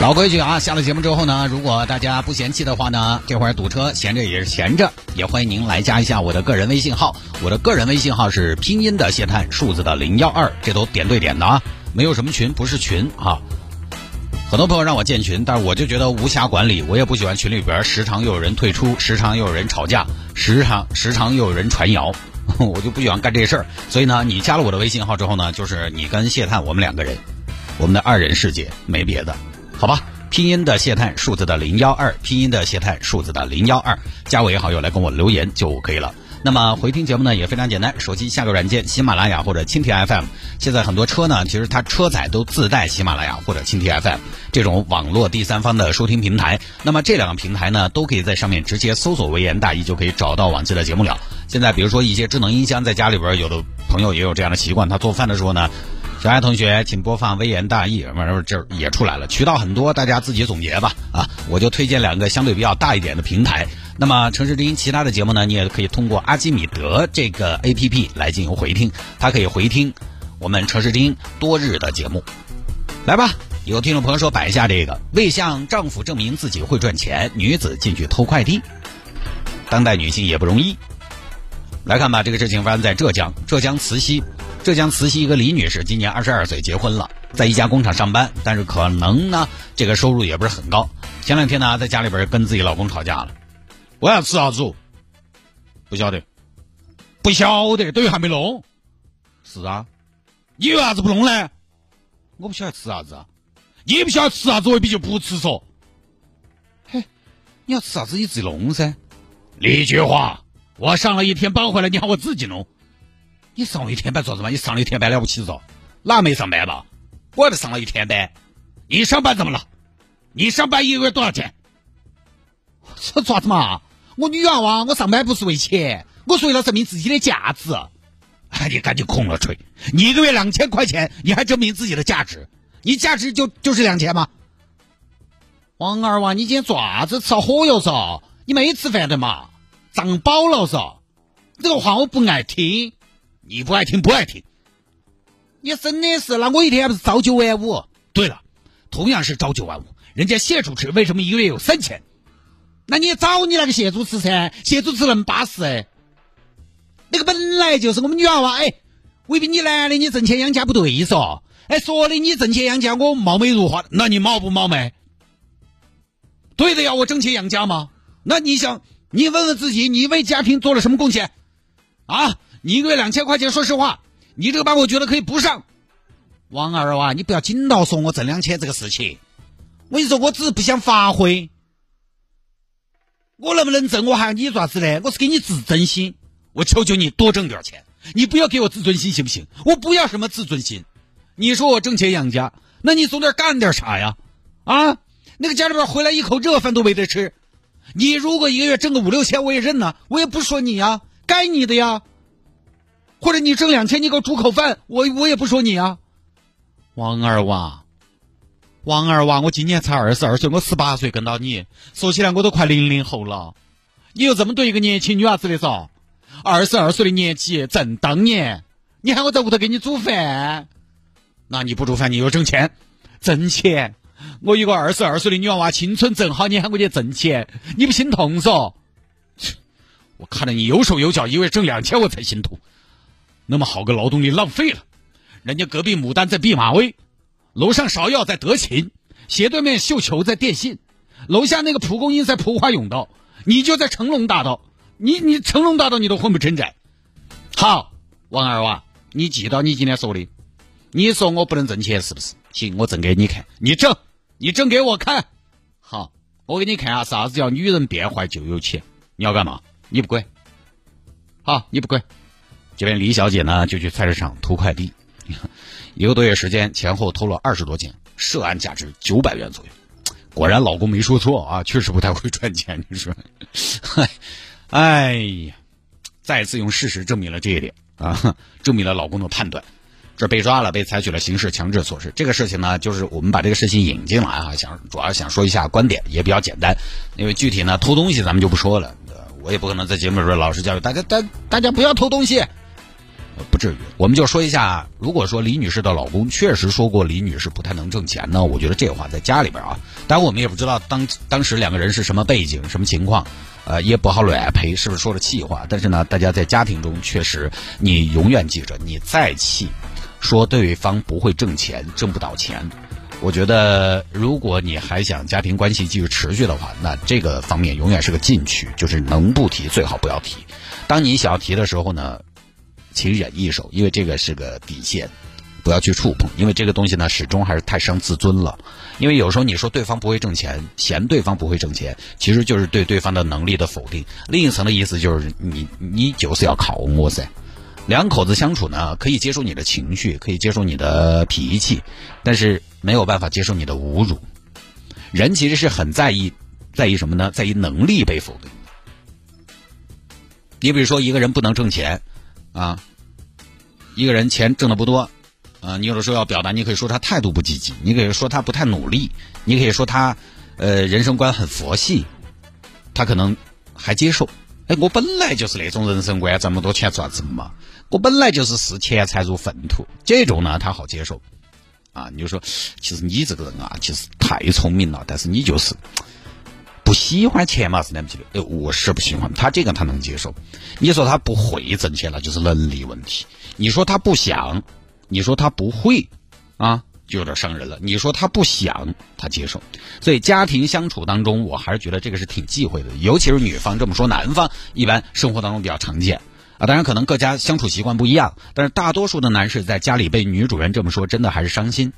老规矩啊，下了节目之后呢，如果大家不嫌弃的话呢，这会儿堵车闲着也是闲着，也欢迎您来加一下我的个人微信号。我的个人微信号是拼音的谢探，数字的零幺二，这都点对点的啊，没有什么群，不是群啊。很多朋友让我建群，但是我就觉得无暇管理，我也不喜欢群里边时常又有人退出，时常又有人吵架，时常时常又有人传谣，我就不喜欢干这事儿。所以呢，你加了我的微信号之后呢，就是你跟谢探我们两个人，我们的二人世界，没别的。好吧，拼音的谢探，数字的零幺二，拼音的谢探，数字的零幺二，加为好友来跟我留言就可以了。那么回听节目呢也非常简单，手机下个软件喜马拉雅或者蜻蜓 FM。现在很多车呢，其实它车载都自带喜马拉雅或者蜻蜓 FM 这种网络第三方的收听平台。那么这两个平台呢，都可以在上面直接搜索“微言大义”就可以找到往期的节目了。现在比如说一些智能音箱，在家里边有的朋友也有这样的习惯，他做饭的时候呢。小爱同学，请播放《微言大义》，完了这也出来了。渠道很多，大家自己总结吧。啊，我就推荐两个相对比较大一点的平台。那么城市之音其他的节目呢，你也可以通过阿基米德这个 A P P 来进行回听，它可以回听我们城市之音多日的节目。来吧，有听众朋友说摆一下这个，为向丈夫证明自己会赚钱，女子进去偷快递。当代女性也不容易。来看吧，这个事情发生在浙江，浙江慈溪。浙江慈溪一个李女士今年二十二岁，结婚了，在一家工厂上班，但是可能呢，这个收入也不是很高。前两天呢，在家里边跟自己老公吵架了。我要吃啥子？不晓得，不晓得，等于还没弄。是啊，你为啥子不弄呢？我不晓得吃啥子啊。你不晓得吃啥子，未必就不吃嗦。嘿，你要吃啥子，你自己弄噻。一句话，我上了一天班回来，你喊我自己弄。你上了一天班做什么？你上了一天班了不起嗦？哪没上班吧？我也上了一天班。你上班怎么了？你上班一个月多少钱？说啥子嘛？我女娃娃，我上班不是为钱，我是为了证明自己的价值。哎，你赶紧空了吹！你一个月两千块钱，你还证明自己的价值？你价值就就是两千吗？王二娃，你今天做啥子？吃火药嗦？你没吃饭的嘛？胀饱了嗦？这个话我不爱听。你不爱听不爱听，你真的是那我一天还不是朝九晚五？对了，同样是朝九晚五，人家谢主持为什么一个月有三千？那你找你那个谢主持噻，谢主持那么巴适哎，那个本来就是我们女娃娃哎，未必你男的你挣钱养家不对嗦？哎，说的你挣钱养家，我貌美如花，那你貌不貌美？对的呀，我挣钱养家吗？那你想，你问问自己，你为家庭做了什么贡献？啊？你一个月两千块钱，说实话，你这个班我觉得可以不上。王二娃，你不要紧到说我挣两千这个事情。我跟你说，我只是不想发挥。我能不能挣，我还要你做啥子呢？我是给你自尊心。我求求你多挣点钱，你不要给我自尊心，行不行？我不要什么自尊心。你说我挣钱养家，那你总得干点啥呀？啊，那个家里边回来一口热饭都没得吃。你如果一个月挣个五六千，我也认呐，我也不说你呀，该你的呀。或者你挣两千，你给我煮口饭，我我也不说你啊，王二娃，王二娃，我今年才二十二岁，我十八岁跟到你，说起来我都快零零后了，你又这么对一个年轻女娃子的？嗦？二十二岁的年纪正当年，你喊我在屋头给你煮饭，那你不煮饭，你又挣钱，挣钱，我一个二十二岁的女娃娃青春正好，你喊我去挣钱，你不心痛嗦？我看到你有手有脚，一个月挣两千，我才心痛。那么好个劳动力浪费了，人家隔壁牡丹在毕马威，楼上芍药在德勤，斜对面绣球在电信，楼下那个蒲公英在蒲花甬道，你就在成龙大道，你你成龙大道你都混不成宅。好，王二娃，你记到你今天说的，你说我不能挣钱是不是？行，我挣给你看，你挣，你挣给我看。好，我给你看下啥子叫女人变坏就有钱。你要干嘛？你不乖。好，你不乖。这边李小姐呢，就去菜市场偷快递，一个多月时间前后偷了二十多件，涉案价值九百元左右。果然老公没说错啊，确实不太会赚钱。你说，嗨哎呀，再次用事实证明了这一点啊，证明了老公的判断。这被抓了，被采取了刑事强制措施。这个事情呢，就是我们把这个事情引进来啊，想主要想说一下观点，也比较简单。因为具体呢，偷东西咱们就不说了，我也不可能在节目里说老师教育大家，大大家不要偷东西，不至于。我们就说一下，如果说李女士的老公确实说过李女士不太能挣钱呢，我觉得这话在家里边啊，当然我们也不知道当当时两个人是什么背景、什么情况，呃，也不好乱赔，是不是说了气话？但是呢，大家在家庭中确实，你永远记着，你再气。说对方不会挣钱，挣不到钱。我觉得，如果你还想家庭关系继续持续的话，那这个方面永远是个禁区，就是能不提最好不要提。当你想要提的时候呢，请忍一手，因为这个是个底线，不要去触碰，因为这个东西呢始终还是太伤自尊了。因为有时候你说对方不会挣钱，嫌对方不会挣钱，其实就是对对方的能力的否定。另一层的意思就是你你就是要靠我噻。两口子相处呢，可以接受你的情绪，可以接受你的脾气，但是没有办法接受你的侮辱。人其实是很在意，在意什么呢？在意能力被否定。你比如说，一个人不能挣钱，啊，一个人钱挣的不多，啊，你有的时候要表达，你可以说他态度不积极，你可以说他不太努力，你可以说他，呃，人生观很佛系，他可能还接受。哎，我本来就是那种人生观，这么多钱做啥子嘛？我本来就是视钱财如粪土，这种呢他好接受，啊，你就说，其实你这个人啊，其实太聪明了，但是你就是不喜欢钱嘛，是那么起的。哎，我是不喜欢他这个他能接受。你说他不会挣钱了，就是能力问题。你说他不想，你说他不会，啊。就有点伤人了。你说他不想，他接受，所以家庭相处当中，我还是觉得这个是挺忌讳的。尤其是女方这么说，男方一般生活当中比较常见啊。当然，可能各家相处习惯不一样，但是大多数的男士在家里被女主人这么说，真的还是伤心。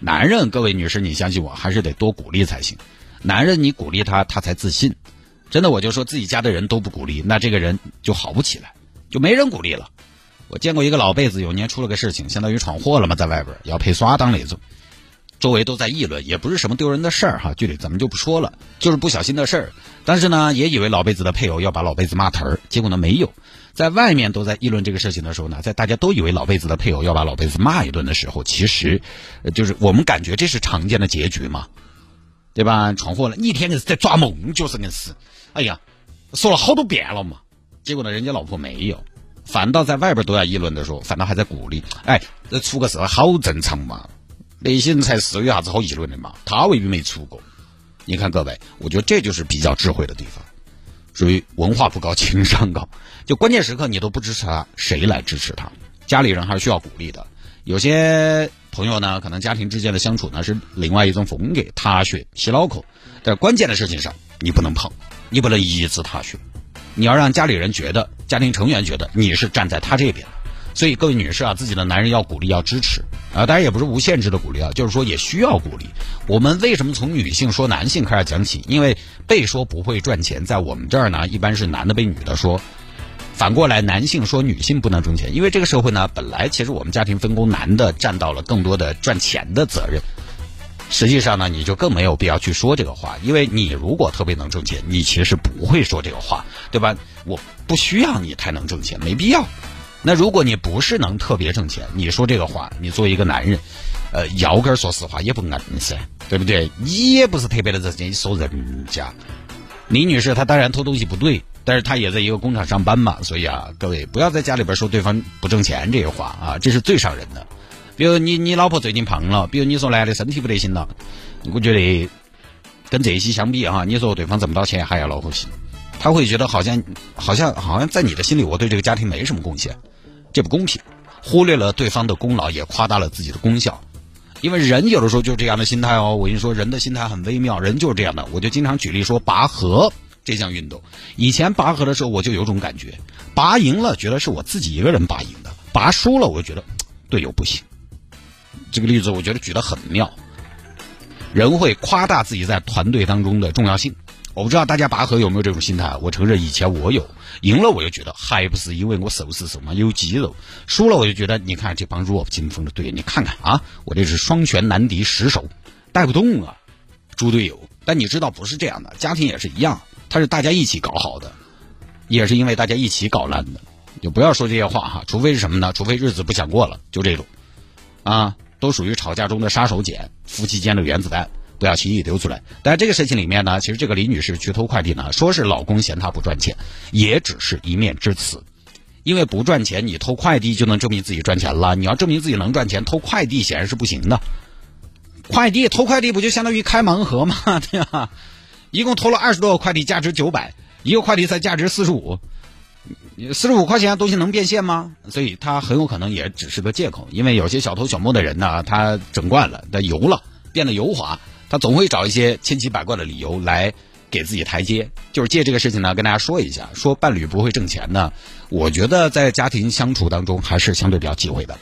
男人，各位女士，你相信我，还是得多鼓励才行。男人，你鼓励他，他才自信。真的，我就说自己家的人都不鼓励，那这个人就好不起来，就没人鼓励了。我见过一个老辈子，有年出了个事情，相当于闯祸了嘛，在外边要配刷当那种，周围都在议论，也不是什么丢人的事儿哈，具体咱们就不说了，就是不小心的事儿。但是呢，也以为老辈子的配偶要把老辈子骂疼儿，结果呢没有，在外面都在议论这个事情的时候呢，在大家都以为老辈子的配偶要把老辈子骂一顿的时候，其实就是我们感觉这是常见的结局嘛，对吧？闯祸了，你一天硬是在抓梦，就是硬是，哎呀，说了好多遍了嘛，结果呢，人家老婆没有。反倒在外边都要议论的时候，反倒还在鼓励。哎，这出个事好正常嘛，那些人才是有啥子好议论的嘛？他未必没出过。你看各位，我觉得这就是比较智慧的地方，属于文化不高，情商高。就关键时刻你都不支持他，谁来支持他？家里人还是需要鼓励的。有些朋友呢，可能家庭之间的相处呢是另外一种风格，踏雪洗脑壳。在关键的事情上，你不能碰，你不能一直踏雪。你要让家里人觉得，家庭成员觉得你是站在他这边，所以各位女士啊，自己的男人要鼓励，要支持啊，当然也不是无限制的鼓励啊，就是说也需要鼓励。我们为什么从女性说男性开始讲起？因为被说不会赚钱，在我们这儿呢，一般是男的被女的说，反过来男性说女性不能挣钱，因为这个社会呢，本来其实我们家庭分工，男的占到了更多的赚钱的责任。实际上呢，你就更没有必要去说这个话，因为你如果特别能挣钱，你其实不会说这个话，对吧？我不需要你太能挣钱，没必要。那如果你不是能特别挣钱，你说这个话，你作为一个男人，呃，摇杆说实话也不硬噻，对不对？你也不是特别的挣钱，你说人家李女士她当然偷东西不对，但是他也在一个工厂上班嘛，所以啊，各位不要在家里边说对方不挣钱这些话啊，这是最伤人的。比如你你老婆最近胖了，比如你说男的身体不得行了，我觉得跟这些相比哈，你说对方挣不到钱还要恼火心，他会觉得好像好像好像在你的心里我对这个家庭没什么贡献，这不公平，忽略了对方的功劳，也夸大了自己的功效，因为人有的时候就这样的心态哦。我跟你说，人的心态很微妙，人就是这样的。我就经常举例说拔河这项运动，以前拔河的时候我就有种感觉，拔赢了觉得是我自己一个人拔赢的，拔输了我就觉得队友不行。这个例子我觉得举得很妙，人会夸大自己在团队当中的重要性。我不知道大家拔河有没有这种心态？我承认以前我有，赢了我就觉得还不是因为我手是瘦嘛，有肌肉；输了我就觉得，你看这帮弱不禁风的队，你看看啊，我这是双拳难敌十手，带不动啊，猪队友。但你知道不是这样的，家庭也是一样，他是大家一起搞好的。也是因为大家一起搞烂的。就不要说这些话哈，除非是什么呢？除非日子不想过了，就这种，啊，都属于吵架中的杀手锏，夫妻间的原子弹，不要轻易丢出来。但是这个事情里面呢，其实这个李女士去偷快递呢，说是老公嫌她不赚钱，也只是一面之词。因为不赚钱，你偷快递就能证明自己赚钱了。你要证明自己能赚钱，偷快递显然是不行的。快递偷快递不就相当于开盲盒吗？对吧？一共偷了二十多个快递，价值九百，一个快递才价值四十五。四十五块钱的东西能变现吗？所以他很有可能也只是个借口，因为有些小偷小摸的人呢，他整惯了，他油了，变得油滑，他总会找一些千奇百怪的理由来给自己台阶。就是借这个事情呢，跟大家说一下，说伴侣不会挣钱呢，我觉得在家庭相处当中还是相对比较忌讳的。